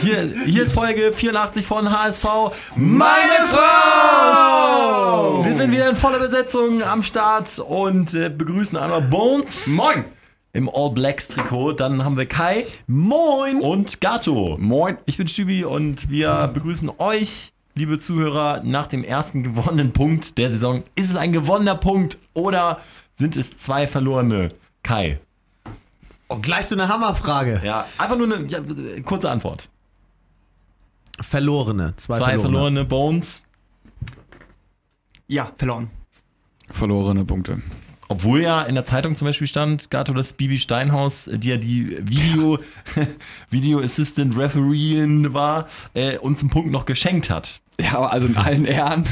Hier, hier ist Folge 84 von HSV. Meine Frau! Wir sind wieder in voller Besetzung am Start und äh, begrüßen einmal Bones. Moin! Im All Blacks Trikot. Dann haben wir Kai Moin! und Gato. Moin! Ich bin Stübi und wir begrüßen euch, liebe Zuhörer, nach dem ersten gewonnenen Punkt der Saison. Ist es ein gewonnener Punkt oder sind es zwei verlorene? Kai. Oh, gleich so eine Hammerfrage. Ja, einfach nur eine ja, kurze Antwort. Verlorene. Zwei, Zwei verlorene. verlorene Bones. Ja, verloren. Verlorene Punkte. Obwohl ja in der Zeitung zum Beispiel stand, Gato, dass Bibi Steinhaus, die ja die Video, Video Assistant Refereein war, äh, uns einen Punkt noch geschenkt hat. Ja, aber also in allen Ehren.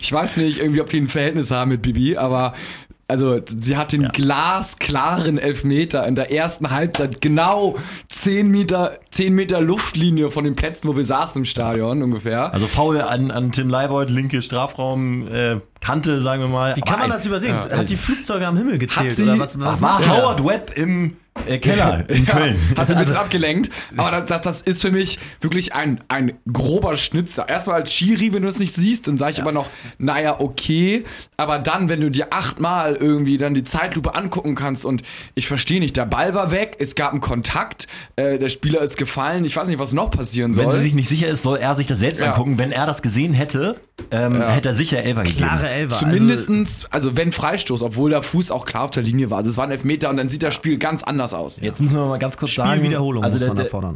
Ich weiß nicht irgendwie, ob die ein Verhältnis haben mit Bibi, aber also sie hat den Ja. glasklaren Elfmeter in der ersten Halbzeit genau 10 Meter, 10 Meter Luftlinie von den Plätzen, wo wir saßen im Stadion ungefähr. Also faul an, an Tim Leibold, linke Strafraum, äh, Kante, sagen wir mal. Wie kann man das übersehen? Ja, Hat die Flugzeuge am Himmel gezählt? sie- oder was, was war? Howard Webb im äh, Keller in Ja, Köln. Hat sie ein bisschen Also, abgelenkt. Aber das, das, ist für mich wirklich ein, ein grober Schnitzer. Erstmal als Schiri, wenn du es nicht siehst, dann sage ich aber noch, naja, okay. Aber dann, wenn du dir achtmal irgendwie dann die Zeitlupe angucken kannst und ich verstehe nicht, der Ball war weg, es gab einen Kontakt, äh, der Spieler ist gefallen, ich weiß nicht, was noch passieren soll. wenn sie sich nicht sicher ist, soll er sich das selbst Ja. angucken. Wenn er das gesehen hätte, ähm, Ja. hätte er sicher Elfer gegeben. Klare Elfer. Zumindestens, also, wenn Freistoß, obwohl der Fuß auch klar auf der Linie war. Also es war ein Elfmeter und dann sieht das Spiel ganz anders aus. Jetzt müssen wir mal ganz kurz sagen. Spielwiederholung muss der, man da der- fordern.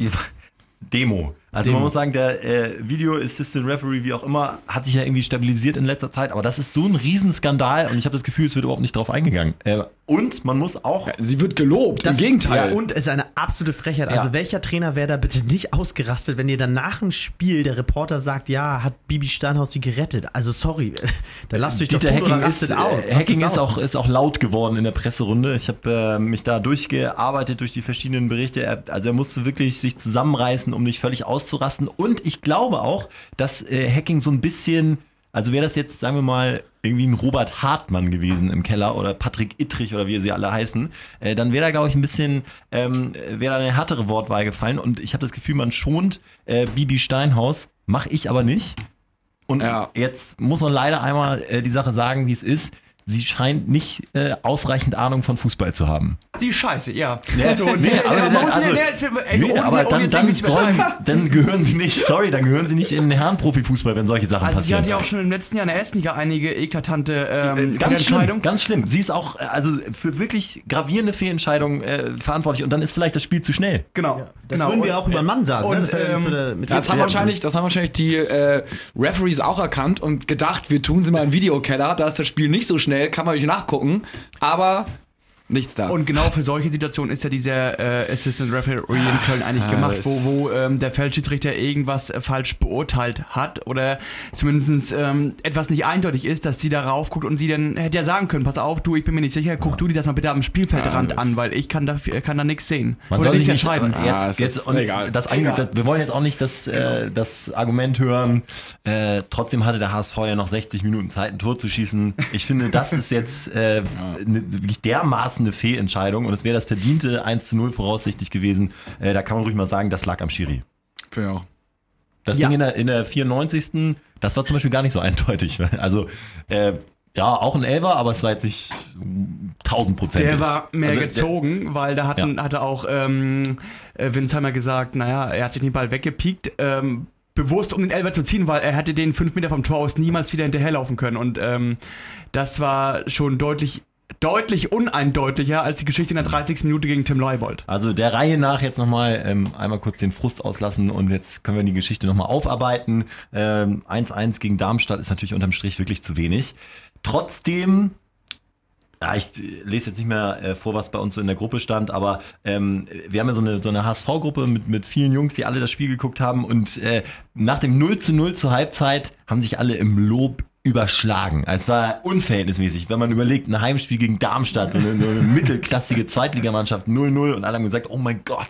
Demo. Also man muss sagen, der äh, Video Assistant Referee, wie auch immer, hat sich ja irgendwie stabilisiert in letzter Zeit, aber das ist so ein Riesenskandal und ich habe das Gefühl, es wird überhaupt nicht drauf eingegangen. Äh, und man muss auch. Sie wird gelobt, Das im Gegenteil. Ja, und es ist eine absolute Frechheit. Ja. Also welcher Trainer wäre da bitte nicht ausgerastet, wenn ihr dann nach dem Spiel der Reporter sagt, ja, hat Bibi Steinhaus sie gerettet. Also sorry, da lasst euch doch Dieter oder Hacking, ist, äh, aus. Hacking ist, aus. auch, ist auch laut geworden in der Presserunde. Ich habe äh, mich da durchgearbeitet durch die verschiedenen Berichte. Er, also er musste wirklich sich zusammenreißen, um nicht völlig auszurasten. Und ich glaube auch, dass äh, Hacking so ein bisschen, also wäre das jetzt, sagen wir mal, irgendwie ein Robert Hartmann gewesen im Keller oder Patrick Ittrich oder wie sie alle heißen, äh, dann wäre da, glaube ich, ein bisschen, ähm, wäre da eine härtere Wortwahl gefallen. Und ich habe das Gefühl, man schont äh, Bibi Steinhaus, mache ich aber nicht. Und Ja. jetzt muss man leider einmal äh, die Sache sagen, wie es ist. Sie scheint nicht äh, ausreichend Ahnung von Fußball zu haben. Sie ist scheiße, ja. Nee, nee, aber, also, ey, nee, dann, dann, sollen, dann gehören sie nicht, sorry, dann gehören sie nicht in den Herrenprofifußball, wenn solche Sachen Also sie passieren. hat ja auch schon im letzten Jahr in der ersten Liga einige eklatante ähm, Äh, ganz Entscheidungen. schlimm, ganz schlimm. Sie ist auch äh, also für wirklich gravierende Fehlentscheidungen äh, verantwortlich und dann ist vielleicht das Spiel zu schnell. Genau. Das genau. würden wir Und- auch über einen Mann sagen. und, ne? Das ja ähm, Das haben, wahrscheinlich, das haben wahrscheinlich die äh, Referees auch erkannt und gedacht, wir tun sie mal im Videokeller, da ist das Spiel nicht so schnell, kann man nicht nachgucken, aber nichts da. Und genau für solche Situationen ist ja dieser äh, Assistant Referee in Köln eigentlich Ah, gemacht, wo, wo ähm, der Feldschiedsrichter irgendwas äh, falsch beurteilt hat oder zumindest ähm, etwas nicht eindeutig ist, dass sie darauf guckt und sie dann hätte ja sagen können, pass auf, du, ich bin mir nicht sicher, guck du dir das mal bitte am Spielfeldrand Ja, das- an, weil ich kann da, kann da nichts sehen. Man oder soll sich nicht entscheiden. äh, Ah, jetzt, es jetzt ist und egal. Das, Ange- das, wir wollen jetzt auch nicht das, äh, das Argument hören. Äh, trotzdem hatte der HSV ja noch 60 Minuten Zeit, ein Tor zu schießen. Ich finde, das ist jetzt äh, eine, wirklich dermaßen eine Fehlentscheidung und es wäre das verdiente 1 zu 0 voraussichtlich gewesen. Äh, da kann man ruhig mal sagen, das lag am Schiri. Auch. Das Ja. Ding in der, in der 94. Das war zum Beispiel gar nicht so eindeutig. Also, äh, ja, auch ein Elfer, aber es war jetzt nicht tausendprozentig. Der war mehr Also, der- gezogen, weil da hatten, hatte auch ähm, äh, Winsheimer gesagt, naja, er hat sich den Ball weggepiekt, ähm, bewusst um den Elfer zu ziehen, weil er hätte den fünf Meter vom Tor aus niemals wieder hinterherlaufen können. Und ähm, das war schon deutlich, deutlich uneindeutiger als die Geschichte in der 30. Minute gegen Tim Leibold. Also der Reihe nach jetzt nochmal ähm, einmal kurz den Frust auslassen und jetzt können wir die Geschichte nochmal aufarbeiten. Ähm, 1-1 gegen Darmstadt ist natürlich unterm Strich wirklich zu wenig. Trotzdem, ja, ich lese jetzt nicht mehr äh, vor, was bei uns so in der Gruppe stand, aber ähm, wir haben ja so eine, so eine HSV-Gruppe mit, mit vielen Jungs, die alle das Spiel geguckt haben und äh, nach dem 0 zu 0 zur Halbzeit haben sich alle im Lob überschlagen. Es war unverhältnismäßig, wenn man überlegt, ein Heimspiel gegen Darmstadt, so eine, so eine mittelklassige Zweitligamannschaft 0-0 und alle haben gesagt, oh mein Gott,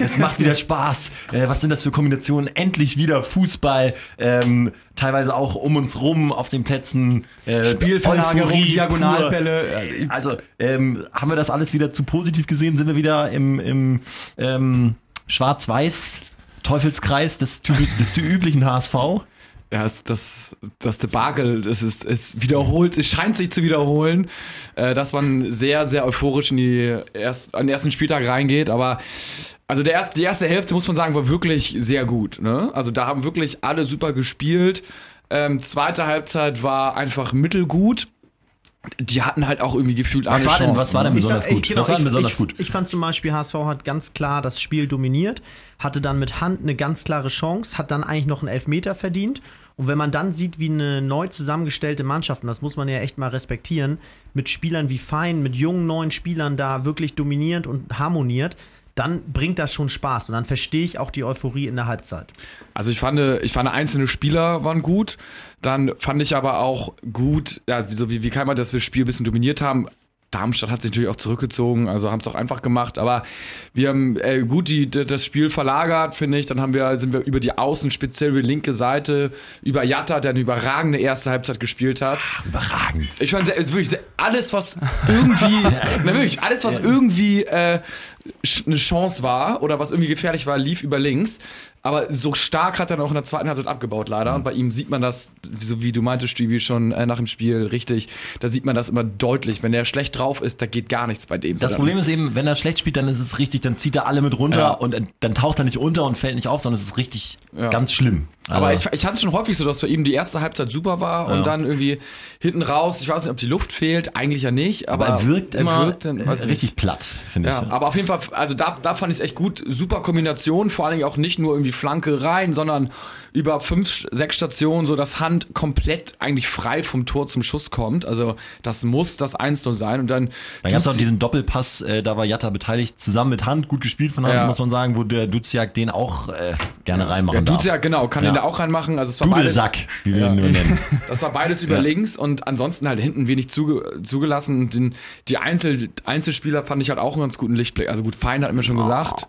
es macht wieder Spaß. Äh, was sind das für Kombinationen? Endlich wieder Fußball, ähm, teilweise auch um uns rum auf den Plätzen. Äh, Spielverlagerung, Euphorie Diagonalbälle. pur. Äh, Also ähm, haben wir das alles wieder zu positiv gesehen? Sind wir wieder im, im ähm, Schwarz-Weiß? Teufelskreis des, des, des üblichen HSV. Ja, das, das, Debakel, das ist, es wiederholt, es scheint sich zu wiederholen, äh, dass man sehr, sehr euphorisch in die erst, an den ersten Spieltag reingeht, aber also der erste, die erste Hälfte, muss man sagen, war wirklich sehr gut. Ne? Also da haben wirklich alle super gespielt. Ähm, zweite Halbzeit war einfach mittelgut. Die hatten halt auch irgendwie gefühlt Was alle war denn, was war denn Ich besonders sag, gut? genau, was war denn ich, besonders ich, gut? Ich fand zum Beispiel, HSV hat ganz klar das Spiel dominiert, hatte dann mit Hand eine ganz klare Chance, hat dann eigentlich noch einen Elfmeter verdient. Und wenn man dann sieht, wie eine neu zusammengestellte Mannschaft, und das muss man ja echt mal respektieren, mit Spielern wie Fein, mit jungen neuen Spielern da wirklich dominiert und harmoniert, dann bringt das schon Spaß. Und dann verstehe ich auch die Euphorie in der Halbzeit. Also ich fand, ich fand einzelne Spieler waren gut. Dann fand ich aber auch gut, ja, so wie, wie Keimer, dass wir das Spiel ein bisschen dominiert haben. Darmstadt hat sich natürlich auch zurückgezogen, also haben es auch einfach gemacht. Aber wir haben äh, gut die, das Spiel verlagert, finde ich. Dann haben wir, sind wir über die Außen, speziell über die linke Seite, über Jatta, der eine überragende erste Halbzeit gespielt hat. Überragend. Ich fand sehr, es ist wirklich sehr, alles, was irgendwie, na wirklich, alles, was irgendwie äh, eine Chance war oder was irgendwie gefährlich war, lief über links. Aber so stark hat er dann auch in der zweiten Halbzeit abgebaut, leider. Und bei ihm sieht man das, so wie du meintest, Stübi, schon äh, nach dem Spiel richtig. Da sieht man das immer deutlich. Wenn der schlecht drauf ist, da geht gar nichts bei dem. Das Problem ist eben, wenn er schlecht spielt, dann ist es richtig, dann zieht er alle mit runter Ja. und äh, dann taucht er nicht unter und fällt nicht auf, sondern es ist richtig Ja. ganz schlimm. Aber Also- ich, ich hatte schon häufig so, dass bei ihm die erste Halbzeit super war Ja. und dann irgendwie hinten raus, ich weiß nicht, ob die Luft fehlt, eigentlich ja nicht, aber, aber er wirkt immer wirkt dann, ich nicht. richtig platt, finde Ja, ich. aber auf jeden Fall, also da, da fand ich es echt gut. Super Kombination, vor allen Dingen auch nicht nur irgendwie Flanke rein, sondern über fünf, sechs Stationen, so dass Hand komplett eigentlich frei vom Tor zum Schuss kommt. Also das muss das 1-0 sein. Und dann. Dann gab es auch diesen Doppelpass, äh, da war Jatta beteiligt, zusammen mit Hand, gut gespielt von Hand, Ja. muss man sagen, wo der Duziak den auch äh, gerne reinmachen ja, darf. tut's ja, genau, kann den da auch reinmachen. Also es war beides, Dudelsack, wie wir Ja. ihn nur nennen. das war beides über Ja. links und ansonsten halt hinten wenig zuge zugelassen. Und Den, die Einzel Einzelspieler fand ich halt auch einen ganz guten Lichtblick. Also gut, Fein hat mir schon gesagt.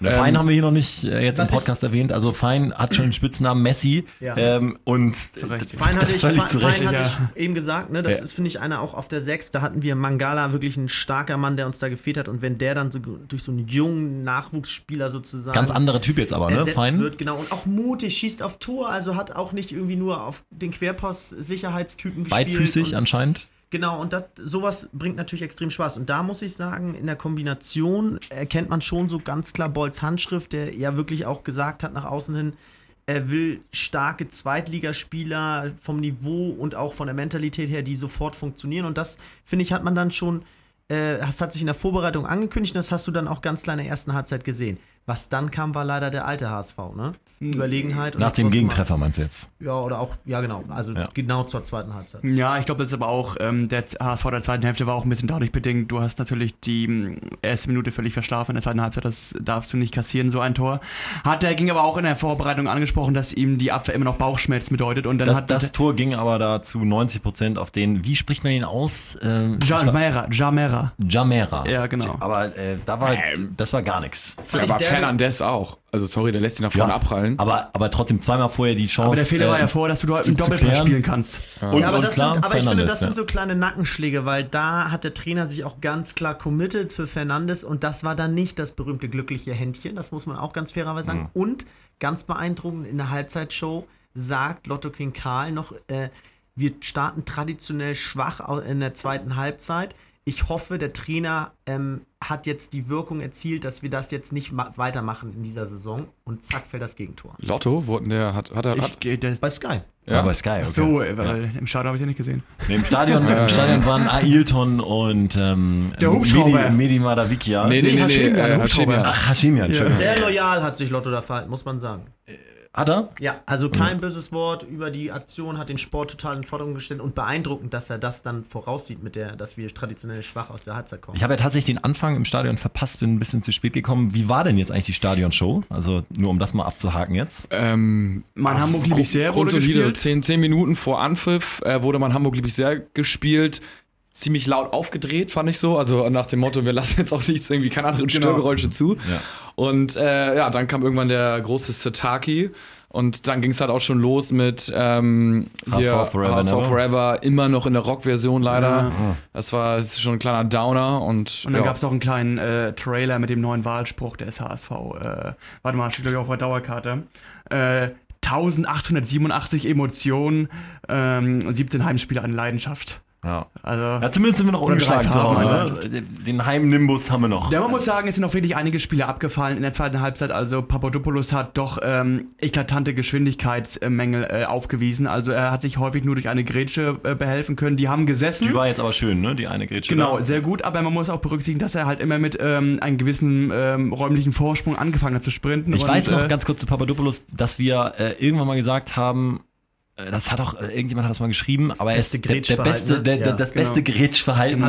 Der Ähm, Fein haben wir hier noch nicht äh, jetzt im Podcast erwähnt. Also Fein hat schon den Spitznamen Messi Ja. ähm, und Fein hatte ich, völlig Fein, hatte ja. ich eben gesagt, ne? Das Ja. ist, finde ich, einer auch auf der 6. Da hatten wir Mangala, wirklich ein starker Mann, der uns da gefehlt hat. Und wenn der dann so durch so einen jungen Nachwuchsspieler sozusagen Ganz anderer Typ jetzt aber, ne? Fein. wird, genau. Und auch mutig, schießt auf Tor, also hat auch nicht irgendwie nur auf den Querpass-Sicherheitstypen gespielt. Beidfüßig anscheinend. Genau, und das, sowas bringt natürlich extrem Spaß. Und da muss ich sagen, in der Kombination erkennt man schon so ganz klar Bolls Handschrift, der ja wirklich auch gesagt hat nach außen hin, er will starke Zweitligaspieler vom Niveau und auch von der Mentalität her, die sofort funktionieren. Und das, finde ich, hat man dann schon, äh, das hat sich in der Vorbereitung angekündigt und das hast du dann auch ganz klar in der ersten Halbzeit gesehen. Was dann kam, war leider der alte HSV, ne? Überlegenheit. und Nach dem Gegentreffer meinst du jetzt? Ja, oder auch, ja genau, also Ja. genau zur zweiten Halbzeit. Ja, ich glaube, das ist aber auch, ähm, der HSV der zweiten Hälfte war auch ein bisschen dadurch bedingt. Du hast natürlich die ähm, erste Minute völlig verschlafen in der zweiten Halbzeit, das darfst du nicht kassieren, so ein Tor. Hat er ging aber auch in der Vorbereitung angesprochen, dass ihm die Abwehr immer noch Bauchschmerzen bedeutet und dann Das, hat das Tor ging aber da zu 90 Prozent auf den, wie spricht man ihn aus? Ähm, Jamera, Jamera. Jamera. Ja, genau. Aber äh, da war, Ähm. das war gar nichts. Fand ich Fernandes auch. Also sorry, der lässt ihn nach vorne abprallen. Aber, aber trotzdem zweimal vorher die Chance. Aber der Fehler war äh, ja vor, dass du dort im Doppelpass spielen kannst. Und, ja, aber, und das klar, sind, aber ich finde, das sind ja. so kleine Nackenschläge, weil da hat der Trainer sich auch ganz klar committed für Fernandes und das war dann nicht das berühmte glückliche Händchen, das muss man auch ganz fairerweise sagen. Mhm. Und ganz beeindruckend in der Halbzeitshow sagt Lotto King Karl noch, äh, wir starten traditionell schwach in der zweiten Halbzeit. Ich hoffe, der Trainer ähm, hat jetzt die Wirkung erzielt, dass wir das jetzt nicht ma- weitermachen in dieser Saison und zack fällt das Gegentor. Lotto, wo der hat, hat er. Hat, Ich, das, Bei Sky. Ja, bei Sky, okay. So, weil im Stadion habe ich ja nicht gesehen. Nee, Im Stadion, im Stadion waren Ailton und ähm, Der Hubschrauber. Medi, Medi Madavikia. nee, nee, nee, nee, äh, Hubschrauber. Hashemian. Ach, Hashimian, Entschuldigung. Sehr loyal hat sich Lotto da verhalten, muss man sagen. Hat er? Ja, also kein böses Wort über die Aktion, hat den Sport total in den Vordergrund gestellt und beeindruckend, dass er das dann voraussieht, mit der, dass wir traditionell schwach aus der Halbzeit kommen. Ich habe ja tatsächlich den Anfang im Stadion verpasst, bin ein bisschen zu spät gekommen. Wie war denn jetzt eigentlich die Stadionshow? Also nur um das mal abzuhaken jetzt. Ähm, Mein Hamburg liebe ich sehr, wurde Grundsolide. gespielt. Zehn, zehn Minuten vor Anpfiff äh, wurde mein Hamburg liebe ich sehr gespielt. Ziemlich laut aufgedreht, fand ich so. Also nach dem Motto, wir lassen jetzt auch nichts, irgendwie keine anderen Genau. Störgeräusche zu. Ja. Und äh, ja, dann kam irgendwann der große Sataki Und dann ging es halt auch schon los mit ähm, hier, HSV Forever HSV Never. Forever, immer noch in der Rock-Version leider. Ja. Das war das ist schon ein kleiner Downer und, Und dann ja. gab es noch einen kleinen äh, Trailer mit dem neuen Wahlspruch des HSV. Äh, warte mal, steht glaube ich auf der Dauerkarte. Äh, 1887 Emotionen, ähm, 17 Heimspiele an Leidenschaft. Ja. Also, ja, zumindest sind wir noch ungeschlagen zu Hause. Ne? Den Heimnimbus haben wir noch. Ja, man muss sagen, es sind auch wirklich einige Spiele abgefallen in der zweiten Halbzeit. Also Papadopoulos hat doch ähm, eklatante Geschwindigkeitsmängel äh, aufgewiesen. Also er hat sich häufig nur durch eine Grätsche äh, behelfen können. Die haben gesessen. Die war jetzt aber schön, ne? Die eine Grätsche. Genau, da. sehr gut, aber man muss auch berücksichtigen, dass er halt immer mit ähm, einem gewissen ähm, räumlichen Vorsprung angefangen hat zu sprinten. Ich und, weiß noch äh, ganz kurz zu Papadopoulos, dass wir äh, irgendwann mal gesagt haben, das hat auch, äh, irgendjemand hat das mal geschrieben, aber er ist der, der beste, ne? der, Ja, das genau. beste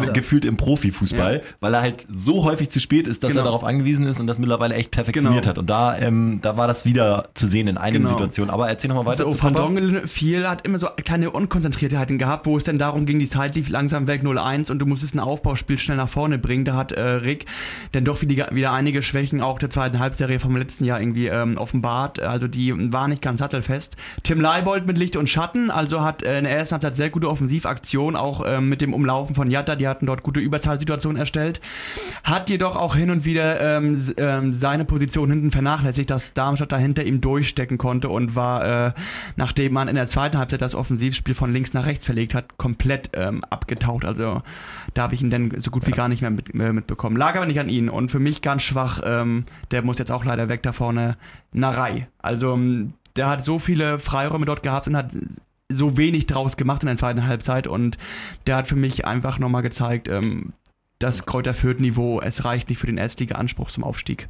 er. gefühlt im Profifußball, weil er halt so häufig zu spät ist, dass Genau. er darauf angewiesen ist und das mittlerweile echt perfektioniert Genau. hat. Und da, ähm, da war das wieder zu sehen in einigen Genau. Situationen. Aber erzähl nochmal weiter So, zu Van Papa. Drongelen viel hat immer so kleine Unkonzentriertheiten gehabt, wo es dann darum ging, die Zeit lief langsam weg 0-1 und du musstest ein Aufbauspiel schnell nach vorne bringen. Da hat äh, Rick dann doch wieder, wieder einige Schwächen auch der zweiten Halbserie vom letzten Jahr irgendwie ähm, offenbart. Also die war nicht ganz sattelfest. Tim Leibold mit Licht und Schatten, also hat äh, in der ersten Halbzeit sehr gute Offensivaktion, auch ähm, mit dem Umlaufen von Jatta, die hatten dort gute Überzahlsituationen erstellt. Hat jedoch auch hin und wieder ähm, ähm, seine Position hinten vernachlässigt, dass Darmstadt dahinter ihm durchstecken konnte und war, äh, nachdem man in der zweiten Halbzeit das Offensivspiel von links nach rechts verlegt hat, komplett ähm, abgetaucht. Also da habe ich ihn dann so gut wie gar nicht mehr mit, äh, mitbekommen. Lag aber nicht an ihn und für mich ganz schwach, ähm, der muss jetzt auch leider weg da vorne, Narei. Also ähm, der hat so viele Freiräume dort gehabt und hat so wenig draus gemacht in der zweiten Halbzeit und der hat für mich einfach nochmal gezeigt, ähm, das Kräuter Fürth-Niveau, es reicht nicht für den Erstliga-Anspruch zum Aufstieg.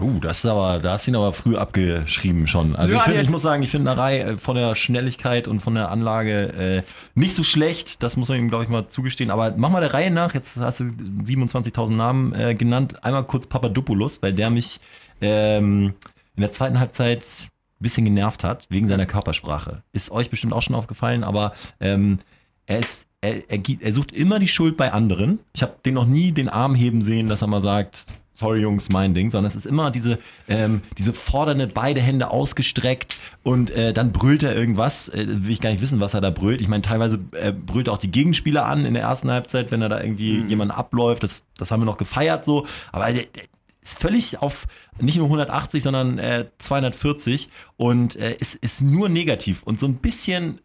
Uh, das ist aber, da hast du ihn aber früh abgeschrieben schon. Also Ja, ich, find, ich muss sagen, ich finde Narei äh, von der Schnelligkeit und von der Anlage äh, nicht so schlecht. Das muss man ihm, glaube ich, mal zugestehen. Aber mach mal der Reihe nach. Jetzt hast du 27.000 Namen äh, genannt. Einmal kurz Papadopoulos, weil der mich ähm, in der zweiten Halbzeit bisschen genervt hat, wegen seiner Körpersprache. Ist euch bestimmt auch schon aufgefallen, aber ähm, er ist er, er, er sucht immer die Schuld bei anderen. Ich habe den noch nie den Arm heben sehen, dass er mal sagt, sorry Jungs, mein Ding, sondern es ist immer diese, ähm, diese fordernde, beide Hände ausgestreckt und äh, dann brüllt er irgendwas. Äh, will ich gar nicht wissen, was er da brüllt. Ich meine, teilweise äh, brüllt er auch die Gegenspieler an in der ersten Halbzeit, wenn er da irgendwie jemanden abläuft. Das, das haben wir noch gefeiert so. Aber der, der ist völlig auf nicht nur 180, sondern äh, 240 und äh, ist, ist nur negativ und so ein bisschen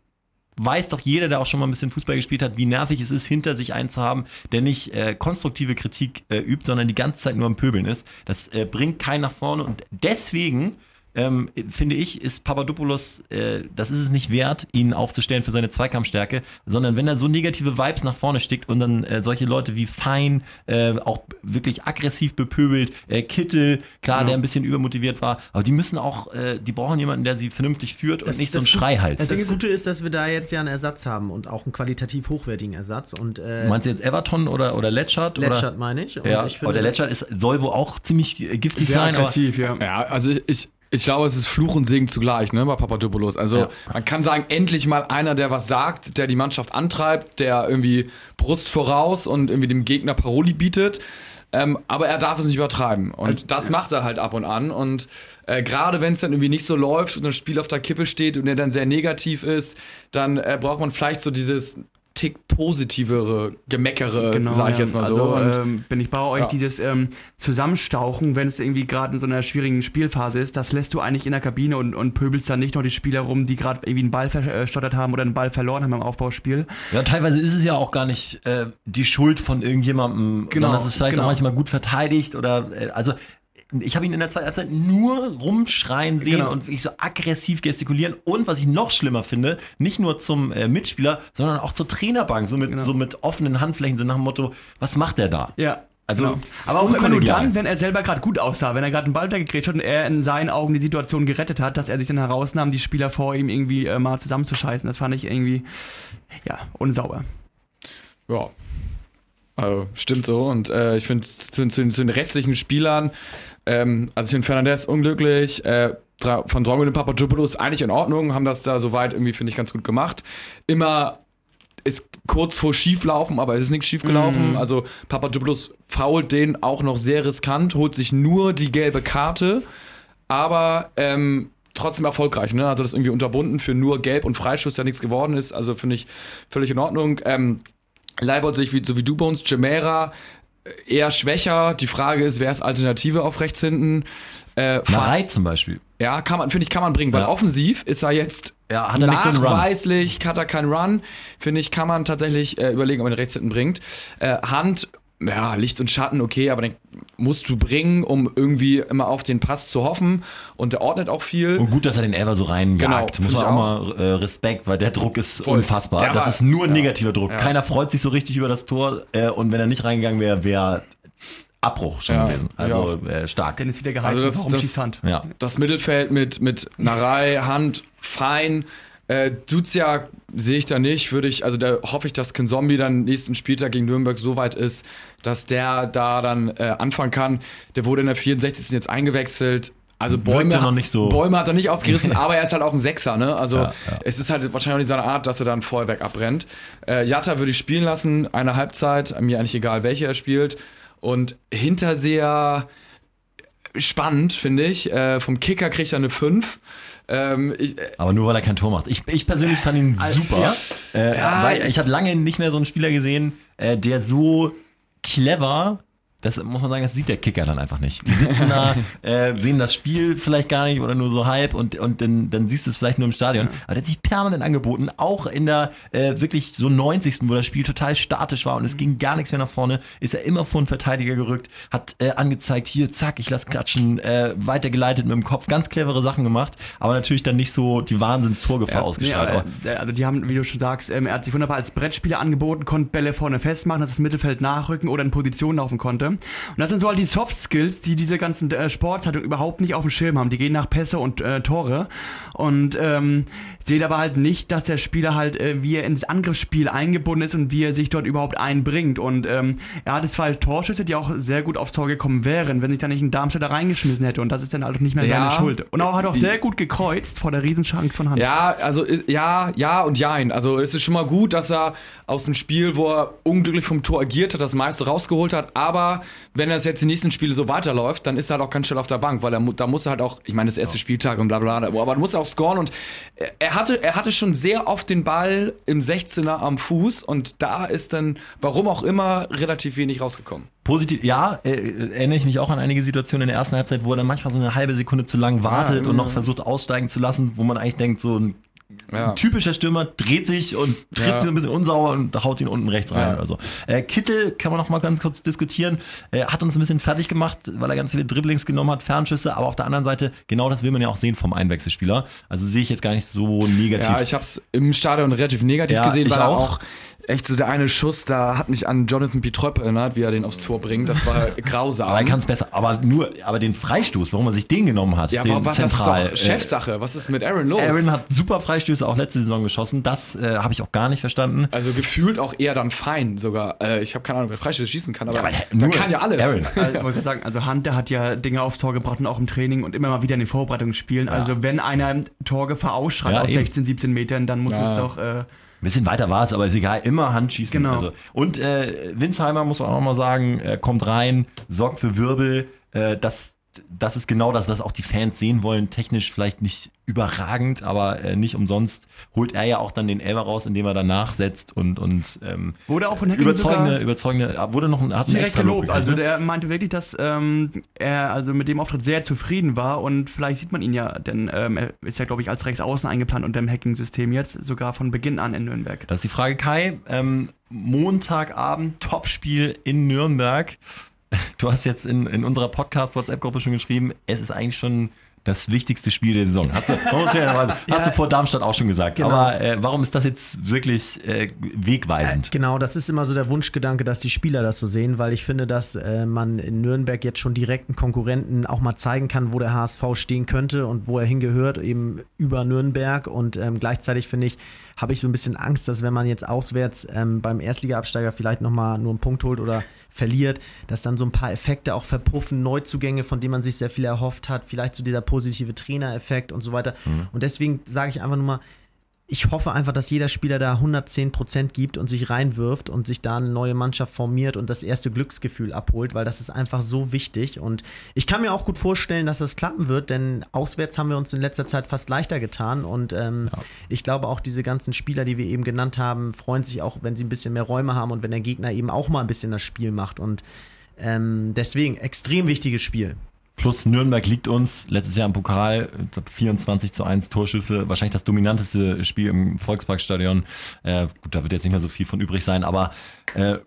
weiß doch jeder, der auch schon mal ein bisschen Fußball gespielt hat, wie nervig es ist, hinter sich einen zu haben, der nicht äh, konstruktive Kritik äh, übt, sondern die ganze Zeit nur am Pöbeln ist. Das äh, bringt keinen nach vorne und deswegen ähm, finde ich, ist Papadopoulos, äh, das ist es nicht wert, ihn aufzustellen für seine Zweikampfstärke, sondern wenn er so negative Vibes nach vorne stickt und dann äh, solche Leute wie Fein äh, auch wirklich aggressiv bepöbelt, äh, Kittel, klar, Ja. der ein bisschen übermotiviert war, aber die müssen auch, äh, die brauchen jemanden, der sie vernünftig führt und Das- nicht so ein das- Schreihals. Das Gute ist, dass wir da jetzt ja einen Ersatz haben und auch einen qualitativ hochwertigen Ersatz. Und äh, Meinst du jetzt Everton oder, oder Letschert? Letschert meine ich. Und Ja, ich aber der das- Letschert ist, soll wohl auch ziemlich äh, giftig Sehr sein. Aber, aggressiv, ja. Ja, also ich, ich glaube, es ist Fluch und Segen zugleich, ne, bei Papadopoulos. Also Ja. man kann sagen, endlich mal einer, der was sagt, der die Mannschaft antreibt, der irgendwie Brust voraus und irgendwie dem Gegner Paroli bietet. Ähm, aber er darf es nicht übertreiben. Und das macht er halt ab und an. Und äh, gerade wenn es dann irgendwie nicht so läuft und das Spiel auf der Kippe steht und er dann sehr negativ ist, dann äh, braucht man vielleicht so dieses Tick positivere, gemeckere, sag ich ja. jetzt mal also, so. Und ähm, bin ich bei euch, Ja. dieses ähm, Zusammenstauchen, wenn es irgendwie gerade in so einer schwierigen Spielphase ist, das lässt du eigentlich in der Kabine und, und pöbelst dann nicht nur die Spieler rum, die gerade irgendwie einen Ball verstottert haben oder einen Ball verloren haben im Aufbauspiel. ja, teilweise ist es ja auch gar nicht äh, die Schuld von irgendjemandem, Genau, sondern es ist vielleicht genau. auch manchmal gut verteidigt oder äh, also ich habe ihn in der zweiten Halbzeit nur rumschreien sehen Genau. und wirklich so aggressiv gestikulieren und was ich noch schlimmer finde, nicht nur zum äh, Mitspieler, sondern auch zur Trainerbank, so mit, Genau. so mit offenen Handflächen, so nach dem Motto, was macht der da? Ja. Also, genau. aber auch immer nur dann, wenn er selber gerade gut aussah, wenn er gerade einen Ball weggekriegt hat und er in seinen Augen die Situation gerettet hat, dass er sich dann herausnahm, die Spieler vor ihm irgendwie äh, mal zusammenzuscheißen. Das fand ich irgendwie, ja, unsauber. Ja. Also, stimmt so. Und äh, ich finde zu, zu, zu den restlichen Spielern, ähm, also ich finde Fernandez unglücklich, äh, von Drongel und Papadopoulos eigentlich in Ordnung, haben das da soweit irgendwie, finde ich, ganz gut gemacht. Immer ist kurz vor Schieflaufen, aber es ist nichts schiefgelaufen. Mhm. Also Papadopoulos fault den auch noch sehr riskant, holt sich nur die gelbe Karte, aber ähm, trotzdem erfolgreich, ne? Also das irgendwie unterbunden für nur Gelb und Freischuss, ja nichts geworden ist. Also finde ich völlig in Ordnung. Ähm, Leibold sich wie, so wie du bei uns, Jamera äh, eher schwächer. Die Frage ist, wer ist Alternative auf rechts hinten? Äh, Marei zum Beispiel. Ja, kann man, finde ich, kann man bringen, weil Ja. offensiv ist er jetzt Ja, hat er nicht so einen Run. nachweislich, hat er keinen Run. Finde ich, kann man tatsächlich äh, überlegen, ob man den rechts hinten bringt. Äh, Hand, ja, Licht und Schatten, okay, aber den musst du bringen, um irgendwie immer auf den Pass zu hoffen. Und der ordnet auch viel. Und gut, dass er den Elber so reinjagt. Genau, Muss man ich auch mal äh, Respekt, weil der Druck ist Voll. unfassbar. Der das war- ist nur ja. negativer Druck. Ja. Keiner freut sich so richtig über das Tor. Äh, und wenn er nicht reingegangen wäre, wäre Abbruch schon Ja. gewesen. Also äh, stark. Dennis wieder geheißen, Also das- warum das- schießt Hand? Ja. Das Mittelfeld mit, mit Narei, Hand, Fein. Äh, Duzia sehe ich da nicht, würde ich, also da hoffe ich, dass Ken Zombie dann nächsten Spieltag gegen Nürnberg so weit ist, dass der da dann äh, anfangen kann. Der wurde in der 64. jetzt eingewechselt. Also Bäume, nicht so- Bäume hat er nicht ausgerissen, aber er ist halt auch ein Sechser, ne? Also Ja, ja. es ist halt wahrscheinlich auch nicht seine Art, dass er dann Vollwerk abbrennt. Äh, Jatta würde ich spielen lassen, eine Halbzeit, mir eigentlich egal, welche er spielt. Und Hinterseher spannend, finde ich. Äh, vom Kicker kriegt er eine 5. Ähm, ich, äh, Aber nur weil er kein Tor macht. Ich, ich persönlich fand ihn super. Äh, Ja, weil ich- ich habe lange nicht mehr so einen Spieler gesehen, äh, der so clever. Das muss man sagen, das sieht der Kicker dann einfach nicht. Die sitzen da, äh, sehen das Spiel vielleicht gar nicht oder nur so halb und, und dann, dann siehst du es vielleicht nur im Stadion. Aber der hat sich permanent angeboten, auch in der äh, wirklich so 90. wo das Spiel total statisch war und es ging gar nichts mehr nach vorne, ist er immer vor den Verteidiger gerückt, hat äh, angezeigt, hier, zack, ich lass klatschen, äh, weitergeleitet mit dem Kopf, ganz clevere Sachen gemacht, aber natürlich dann nicht so die Wahnsinns-Torgefahr ausgestrahlt. Nee, äh, also die haben, wie du schon sagst, ähm, er hat sich wunderbar als Brettspieler angeboten, konnte Bälle vorne festmachen, dass das Mittelfeld nachrücken oder in Position laufen konnte. Und das sind so halt die Soft Skills, die diese ganzen äh, Sportzeitungen überhaupt nicht auf dem Schirm haben. Die gehen nach Pässe und äh, Tore und ähm, seht aber halt nicht, dass der Spieler halt, äh, wie er ins Angriffsspiel eingebunden ist und wie er sich dort überhaupt einbringt. Und ähm, er hatte zwei Torschüsse, die auch sehr gut aufs Tor gekommen wären, wenn sich da nicht ein Darmstädter reingeschmissen hätte. Und das ist dann halt nicht mehr Ja. seine Schuld. Und auch hat auch sehr gut gekreuzt vor der Riesenchance von Hand. Ja, also ja, ja und jein. Also es ist schon mal gut, dass er aus dem Spiel, wo er unglücklich vom Tor agiert hat, das meiste rausgeholt hat. Aber wenn das jetzt die nächsten Spiele so weiterläuft, dann ist er halt auch ganz schnell auf der Bank, weil er, da muss er halt auch, ich meine, das erste Spieltag und bla bla, bla, aber da muss er auch scoren und er, er hatte, er hatte schon sehr oft den Ball im 16er am Fuß und da ist dann, warum auch immer, relativ wenig rausgekommen. Positiv, ja, äh, erinnere ich mich auch an einige Situationen in der ersten Halbzeit, wo er dann manchmal so eine halbe Sekunde zu lang wartet und noch versucht aussteigen zu lassen, wo man eigentlich denkt, so ein, Ja. ein typischer Stürmer dreht sich und trifft Ja. so ein bisschen unsauber und haut ihn unten rechts rein Ja. oder so. Äh, Kittel kann man noch mal ganz kurz diskutieren, äh, hat uns ein bisschen fertig gemacht, weil er ganz viele Dribblings genommen hat, Fernschüsse, aber auf der anderen Seite, genau das will man ja auch sehen vom Einwechselspieler. Also sehe ich jetzt gar nicht so negativ. Ja, ich habe es im Stadion relativ negativ gesehen, ich weil er auch. Echt so der eine Schuss, da hat mich an Jonathan Pietrop erinnert, wie er den aufs Tor bringt. Das war grausam. aber er kann es besser, aber nur, aber den Freistoß, warum er sich den genommen hat, ja, den aber was, das ist zentral, doch äh, Chefsache. Was ist mit Aaron los? Aaron hat super Freistöße auch letzte Saison geschossen. Das äh, habe ich auch gar nicht verstanden. also gefühlt auch eher dann fein sogar. Äh, ich habe keine Ahnung, wer Freistöße schießen kann, aber, aber der- man nur kann ja alles. Aaron. Also, ich wollte gerade sagen, also Hunt, der hat ja Dinge aufs Tor gebracht und auch im Training und immer mal wieder in den Vorbereitungsspielen. Also wenn einer Torgefahr ausschreibt Ja, aus eben. 16, 17 Metern, dann muss Ja. es doch. Äh, bisschen weiter war es, aber ist egal. Immer Handschießen. Genau. Also. Und äh, Winsheimer, muss man auch mal sagen, äh, kommt rein, sorgt für Wirbel. Äh, das, das ist genau das, was auch die Fans sehen wollen. Technisch vielleicht nicht überragend, aber äh, nicht umsonst holt er ja auch dann den Elber raus, indem er danach setzt und, und ähm, wurde auch von Hacking überzeugende, überzeugende, ah, wurde noch ein, hat direkt extra Lob gelobt. Also ne? der meinte wirklich, dass ähm, er also mit dem Auftritt sehr zufrieden war und vielleicht sieht man ihn ja, denn ähm, er ist ja, glaube ich, als Rechtsaußen eingeplant unter dem Hacking-System jetzt, sogar von Beginn an in Nürnberg. Das ist die Frage, Kai. Ähm, Montagabend, Topspiel in Nürnberg. Du hast jetzt in, in unserer Podcast-WhatsApp-Gruppe schon geschrieben, es ist eigentlich schon das wichtigste Spiel der Saison. Hast du, ja hast du vor Darmstadt auch schon gesagt. Genau. Aber äh, warum ist das jetzt wirklich äh, wegweisend? Genau, das ist immer so der Wunschgedanke, dass die Spieler das so sehen, weil ich finde, dass äh, man in Nürnberg jetzt schon direkten Konkurrenten auch mal zeigen kann, wo der HSV stehen könnte und wo er hingehört, eben über Nürnberg. Und ähm, gleichzeitig finde ich, habe ich so ein bisschen Angst, dass wenn man jetzt auswärts ähm, beim Erstliga-Absteiger vielleicht nochmal nur einen Punkt holt oder verliert, dass dann so ein paar Effekte auch verpuffen, Neuzugänge, von denen man sich sehr viel erhofft hat, vielleicht so dieser positive Trainereffekt und so weiter. Und deswegen sage ich einfach nur mal, ich hoffe einfach, dass jeder Spieler da 110% gibt und sich reinwirft und sich da eine neue Mannschaft formiert und das erste Glücksgefühl abholt, weil das ist einfach so wichtig. Und ich kann mir auch gut vorstellen, dass das klappen wird, denn auswärts haben wir uns in letzter Zeit fast leichter getan. Und ähm, ja. ich glaube auch, diese ganzen Spieler, die wir eben genannt haben, freuen sich auch, wenn sie ein bisschen mehr Räume haben und wenn der Gegner eben auch mal ein bisschen das Spiel macht. Und ähm, deswegen extrem wichtiges Spiel. Plus Nürnberg liegt uns letztes Jahr im Pokal 24 zu 1 Torschüsse, wahrscheinlich das dominanteste Spiel im Volksparkstadion. Äh, gut, da wird jetzt nicht mehr so viel von übrig sein, aber äh,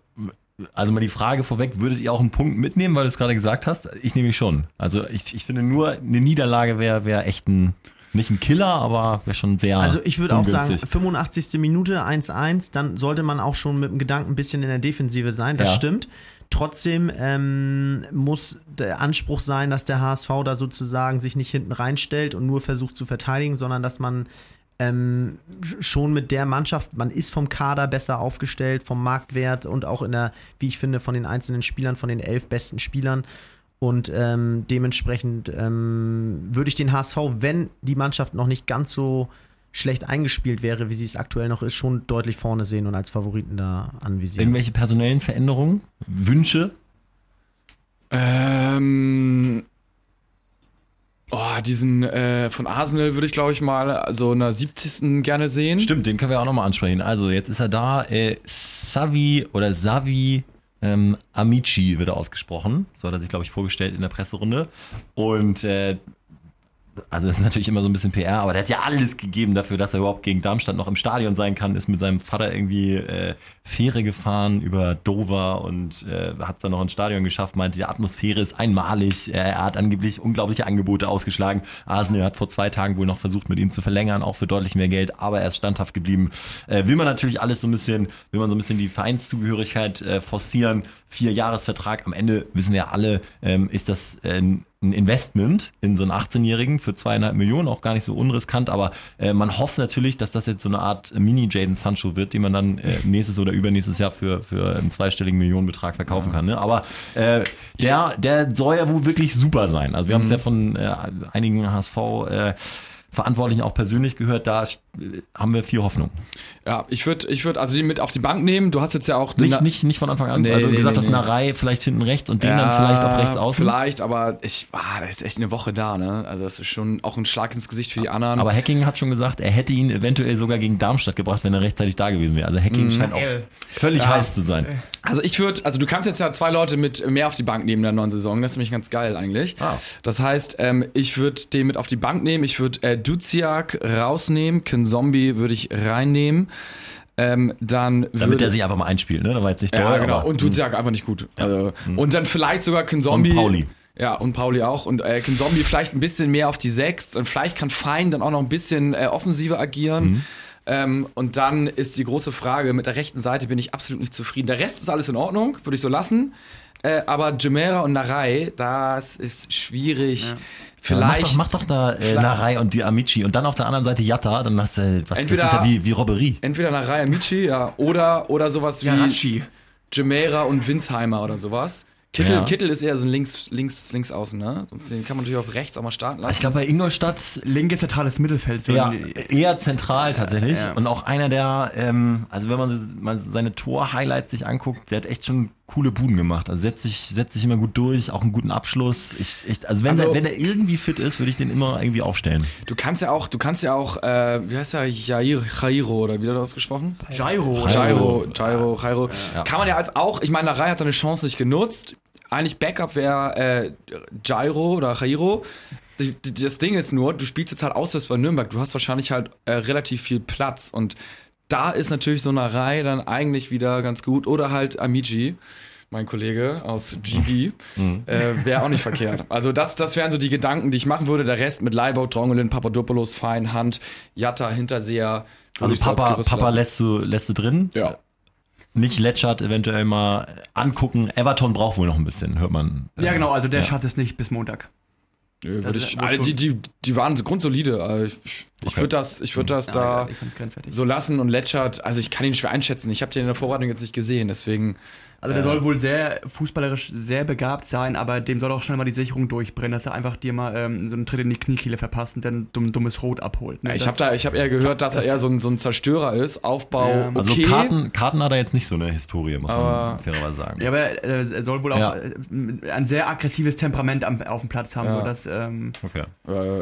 also mal die Frage vorweg, würdet ihr auch einen Punkt mitnehmen, weil du es gerade gesagt hast? Ich nehme ich schon. Also ich, ich finde nur, eine Niederlage wäre wär echt ein, nicht ein Killer, aber wäre schon sehr. Also ich würde auch sagen, 85. Minute 1-1, dann sollte man auch schon mit dem Gedanken ein bisschen in der Defensive sein, das ja. stimmt. Trotzdem ähm, muss der Anspruch sein, dass der HSV da sozusagen sich nicht hinten reinstellt und nur versucht zu verteidigen, sondern dass man ähm, schon mit der Mannschaft, man ist vom Kader besser aufgestellt, vom Marktwert und auch in der, wie ich finde, von den einzelnen Spielern, von den elf besten Spielern. Und ähm, dementsprechend ähm, würde ich den HSV, wenn die Mannschaft noch nicht ganz so schlecht eingespielt wäre, wie sie es aktuell noch ist, schon deutlich vorne sehen und als Favoriten da anvisieren. Irgendwelche personellen Veränderungen? Wünsche? Ähm. Oh, diesen äh, von Arsenal würde ich, glaube ich, mal so einer 70. gerne sehen. Stimmt, den können wir auch nochmal ansprechen. Also, jetzt ist er da. Äh, Savi oder Savi ähm, Amici wird er ausgesprochen. So hat er sich, glaube ich, vorgestellt in der Presserunde. Und äh, also das ist natürlich immer so ein bisschen PR, aber der hat ja alles gegeben dafür, dass er überhaupt gegen Darmstadt noch im Stadion sein kann, ist mit seinem Vater irgendwie äh, Fähre gefahren über Dover und äh, hat dann noch ins Stadion geschafft, meinte, die Atmosphäre ist einmalig, er hat angeblich unglaubliche Angebote ausgeschlagen. Arsenal hat vor zwei Tagen wohl noch versucht, mit ihm zu verlängern, auch für deutlich mehr Geld, aber er ist standhaft geblieben. Äh, will man natürlich alles so ein bisschen, will man so ein bisschen die Vereinszugehörigkeit äh, forcieren, vier Jahresvertrag, am Ende wissen wir alle, ähm, ist das äh, ein Investment in so einen 18-Jährigen für zweieinhalb Millionen, auch gar nicht so unriskant, aber äh, man hofft natürlich, dass das jetzt so eine Art Mini-Jaden Sancho wird, den man dann äh, nächstes oder übernächstes Jahr für, für einen zweistelligen Millionenbetrag verkaufen ja. kann. Ne? Aber äh, der, der soll ja wohl wirklich super sein. Also wir mhm. haben es ja von äh, einigen HSV äh, Verantwortlichen auch persönlich gehört, da haben wir viel Hoffnung. Ja, ich würde ich würd also den mit auf die Bank nehmen. Du hast jetzt ja auch. Nicht, nicht, nicht von Anfang an, nee, du nee, gesagt nee, hast, eine Reihe vielleicht hinten rechts und den ja, dann vielleicht auf rechts außen. Vielleicht, aber ich, ah, der ist echt eine Woche da, ne? Also das ist schon auch ein Schlag ins Gesicht für die anderen. Aber Hacking hat schon gesagt, er hätte ihn eventuell sogar gegen Darmstadt gebracht, wenn er rechtzeitig da gewesen wäre. Also Hacking mhm. scheint auch völlig ja. heiß zu sein. Also ich würde, also du kannst jetzt ja zwei Leute mit mehr auf die Bank nehmen in der neuen Saison. Das ist nämlich ganz geil eigentlich. Ah. Das heißt, ähm, ich würde den mit auf die Bank nehmen. Ich würde äh, Duziak rausnehmen. Ken Zombie würde ich reinnehmen. Ähm, dann Damit er sich einfach mal einspielt, ne? Da war jetzt nicht Ja, genau. Und Duziak einfach nicht gut. Ja. Also, mhm. Und dann vielleicht sogar Ken Zombie. Und Pauli. Ja, und Pauli auch. Und äh, Ken Zombie vielleicht ein bisschen mehr auf die Sechs. Und vielleicht kann Fein dann auch noch ein bisschen äh, offensiver agieren. Mhm. Ähm, und dann ist die große Frage, mit der rechten Seite bin ich absolut nicht zufrieden. Der Rest ist alles in Ordnung, würde ich so lassen. Äh, aber Jumeirah und Narei, das ist schwierig. Ja. Vielleicht. Ja, mach, doch, mach doch da äh, Narei und die Amici und dann auf der anderen Seite Yatta, dann hast du, was, entweder, das ist ja wie, wie Robberie. Entweder Narei, Amici, ja, oder, oder sowas wie Yarachi. Jumeirah und Winsheimer oder sowas. Kittel, ja. Kittel ist eher so ein links, links, links außen, ne? Sonst den kann man natürlich auf rechts auch mal starten lassen. Ich glaube, bei Ingolstadt. Linkes zentrales Mittelfeld. So ja, eher zentral tatsächlich. Ja, ja. Und auch einer der, ähm, also wenn man mal seine Tor-Highlights sich anguckt, der hat echt schon coole Buden gemacht. Also setzt sich, setzt sich immer gut durch, auch einen guten Abschluss. Ich, ich, also wenn, also, der, wenn er irgendwie fit ist, würde ich den immer irgendwie aufstellen. Du kannst ja auch, du kannst ja auch, äh, wie heißt der, Jair, Jairo oder wie wird das ausgesprochen? Jairo. Jairo, Jairo, Jairo. Ja. Kann man ja als auch, ich meine, Narei hat seine Chance nicht genutzt eigentlich Backup wäre äh, Gyro oder Jairo. Das Ding ist nur, du spielst jetzt halt auswärts bei Nürnberg, du hast wahrscheinlich halt äh, relativ viel Platz und da ist natürlich so eine Reihe dann eigentlich wieder ganz gut. Oder halt Amiji, mein Kollege aus GB, mhm. äh, wäre auch nicht verkehrt. Also das, das wären so die Gedanken, die ich machen würde. Der Rest mit Leibold, Drongelin, Papadopoulos, Fein, Hand, Jatta, Hinterseher. Also Papa, Papa lässt, du, lässt du drin? Ja nicht Letschert eventuell mal angucken. Everton braucht wohl noch ein bisschen, hört man. Ja, genau, also der ja. schafft es nicht bis Montag. Ja, also, ich, also die, die, die waren so grundsolide. Also Ich würde das, ich würd das da ich find's grenzwertig. so lassen und Letschert, also ich kann ihn schwer einschätzen. Ich habe den in der Vorbereitung jetzt nicht gesehen, deswegen. Also der soll wohl sehr fußballerisch sehr begabt sein, aber dem soll auch schnell mal die Sicherung durchbrennen, dass er einfach dir mal ähm, so einen Tritt in die Kniekehle verpasst und dann ein dumm, dummes Rot abholt. Ne? Ich Das- habe da, ich habe eher gehört, dass er eher so ein, so ein Zerstörer ist. Aufbau, Ja. Also okay. Karten, Karten hat er jetzt nicht so eine Historie, muss man Aber- fairerweise sagen. Ja, aber äh, er soll wohl auch Ja. äh, ein sehr aggressives Temperament am, auf dem Platz haben, Ja. so dass ähm, Okay.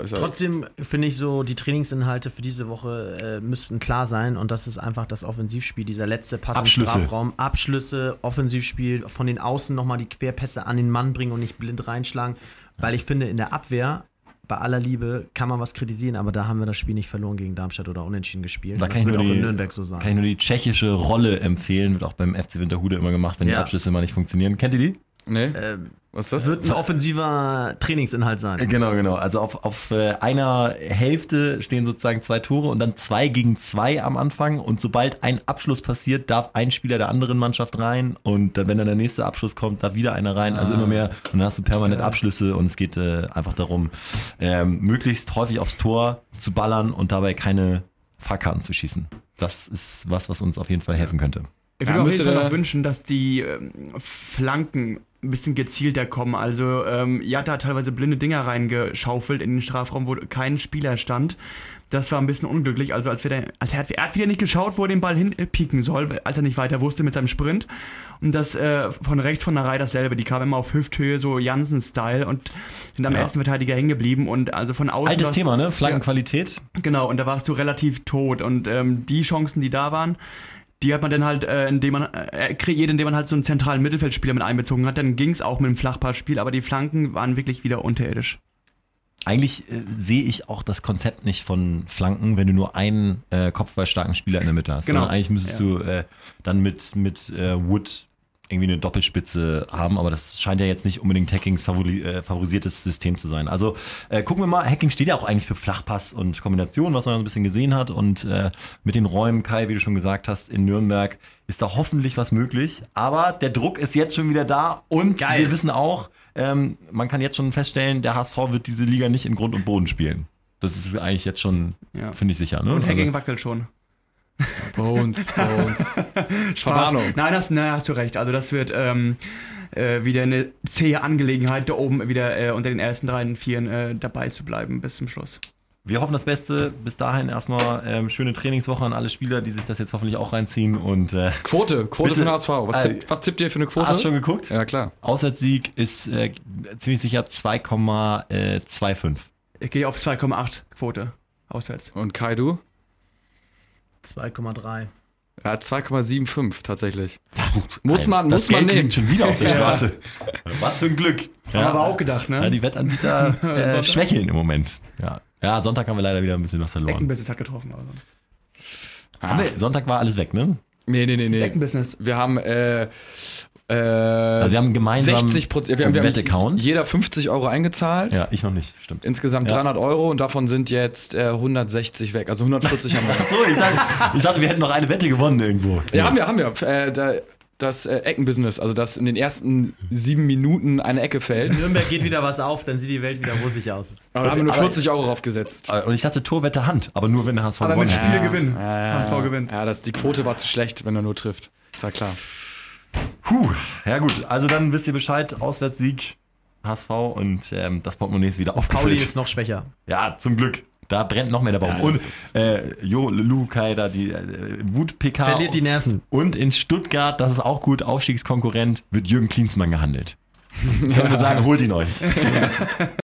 Äh, Trotzdem finde ich so, die Trainingsinhalte für diese Woche äh, müssten klar sein und das ist einfach das Offensivspiel, dieser letzte Pass Abschlüsse. im Strafraum, Abschlüsse, Offensivspiel, von den Außen nochmal die Querpässe an den Mann bringen und nicht blind reinschlagen, weil ich finde, in der Abwehr, bei aller Liebe, kann man was kritisieren, aber da haben wir das Spiel nicht verloren gegen Darmstadt oder unentschieden gespielt. Da kann ich, das nur wird auch die, in Nürnberg so sein. kann ich nur die tschechische Rolle empfehlen, wird auch beim FC Winterhude immer gemacht, wenn die Ja. Abschlüsse mal nicht funktionieren. Kennt ihr die? Nee, Ähm, was ist das? wird ein offensiver Trainingsinhalt sein. Genau, genau. Also auf, auf äh, einer Hälfte stehen sozusagen zwei Tore und dann zwei gegen zwei am Anfang. Und sobald ein Abschluss passiert, darf ein Spieler der anderen Mannschaft rein. Und dann, wenn dann der nächste Abschluss kommt, darf wieder einer rein. Also immer mehr. Und dann hast du permanent Abschlüsse und es geht äh, einfach darum, ähm, möglichst häufig aufs Tor zu ballern und dabei keine Fahrkarten zu schießen. Das ist was, was uns auf jeden Fall helfen könnte. Ich Ja, würde auf müsste jeden Fall der- noch wünschen, dass die ähm, Flanken ein bisschen gezielter kommen. Also ähm, Jatta hat teilweise blinde Dinger reingeschaufelt in den Strafraum, wo kein Spieler stand. Das war ein bisschen unglücklich. Also als, wir da, als er, hat, er hat wieder nicht geschaut, wo er den Ball hinpieken soll, als er nicht weiter wusste mit seinem Sprint. Und das äh, von rechts von der Reihe dasselbe. Die kamen immer auf Hüfthöhe, so Jansen-Style und sind am Ja. ersten Verteidiger hängen geblieben. Und also von außen. Altes Thema, ne? Flankenqualität. Genau, und da warst du relativ tot. Und ähm, die Chancen, die da waren, die hat man dann halt, äh, indem man äh, kreiert, indem man halt so einen zentralen Mittelfeldspieler mit einbezogen hat. Dann ging es auch mit dem Flachpassspiel, aber die Flanken waren wirklich wieder unterirdisch. Eigentlich äh, sehe ich auch das Konzept nicht von Flanken, wenn du nur einen äh, kopfballstarken Spieler in der Mitte hast. Genau. Sondern eigentlich müsstest Ja. du äh, dann mit, mit äh, Wood irgendwie eine Doppelspitze haben, aber das scheint ja jetzt nicht unbedingt Hackings favori äh, favorisiertes System zu sein. Also äh, gucken wir mal, Hacking steht ja auch eigentlich für Flachpass und Kombination, was man so ein bisschen gesehen hat und äh, mit den Räumen, Kai, wie du schon gesagt hast, in Nürnberg ist da hoffentlich was möglich, aber der Druck ist jetzt schon wieder da und Geil. wir wissen auch, ähm, man kann jetzt schon feststellen, der HSV wird diese Liga nicht in Grund und Boden spielen. Das ist eigentlich jetzt schon, Ja. finde ich sicher. Ne? Und Hacking also, wackelt schon. Bones, Bones. Verwarnung. Nein, das, na, hast du recht. Also das wird ähm, äh, wieder eine zähe Angelegenheit, da oben wieder äh, unter den ersten drei und vieren äh, dabei zu bleiben bis zum Schluss. wir hoffen das Beste. Bis dahin erstmal ähm, schöne Trainingswoche an alle Spieler, die sich das jetzt hoffentlich auch reinziehen. Und äh, Quote, Quote Bitte. für den HSV. Was, Äh, tipp, was tippt ihr für eine Quote? hast du schon geguckt? Ja, klar. Auswärtssieg ist äh, ziemlich sicher 2,25. Ich gehe auf 2,8 Quote auswärts. Und Kai, du? 2,3. Ja, 2,75 tatsächlich. Muss man, das muss man Geld nehmen. liegt schon wieder auf der Straße. Was für ein Glück. Haben wir aber auch gedacht, ne? Ja, die Wettanbieter äh, schwächeln im Moment. Ja. ja, Sonntag haben wir leider wieder ein bisschen was verloren. Eckenbusiness hat getroffen. Also. Wir, Sonntag war alles weg, ne? Nee, nee, nee, Das nee. Eckenbusiness. Wir haben, äh, äh, Also wir haben gemeinsam 60 Prozent, wir haben, wir haben jeder 50 Euro eingezahlt. Ja, ich noch nicht, stimmt. Insgesamt Ja. 300 Euro und davon sind jetzt äh, 160 weg. Also 140 haben wir. Achso, ich dachte, ich dachte, wir hätten noch eine Wette gewonnen irgendwo. Ja, haben wir, haben wir. Äh, da, das äh, Eckenbusiness, also dass in den ersten sieben Minuten eine Ecke fällt. In Nürnberg geht wieder was auf, dann sieht die Welt wieder rosig aus. Aber da haben wir nur Aber- 40 Euro draufgesetzt. Und ich dachte Torwette Hand, aber nur wenn der HSV Aber mit gewonnen hat. Spiele gewinnen. Ja, ja, HSV ja. gewinnt. Ja, das, die Quote war zu schlecht, wenn er nur trifft. Ist ja klar. Puh, ja gut, also dann wisst ihr Bescheid, Auswärtssieg, HSV und ähm, das Portemonnaie ist wieder Pauli aufgefüllt. ist noch schwächer. Ja, zum Glück. Da brennt noch mehr der Baum. Ja, und äh, Jo, Lukai, da die äh, Wut-PK. Verliert die Nerven. Und in Stuttgart, das ist auch gut, Aufstiegskonkurrent, wird Jürgen Klinsmann gehandelt. Ich würde sagen, holt ihn euch.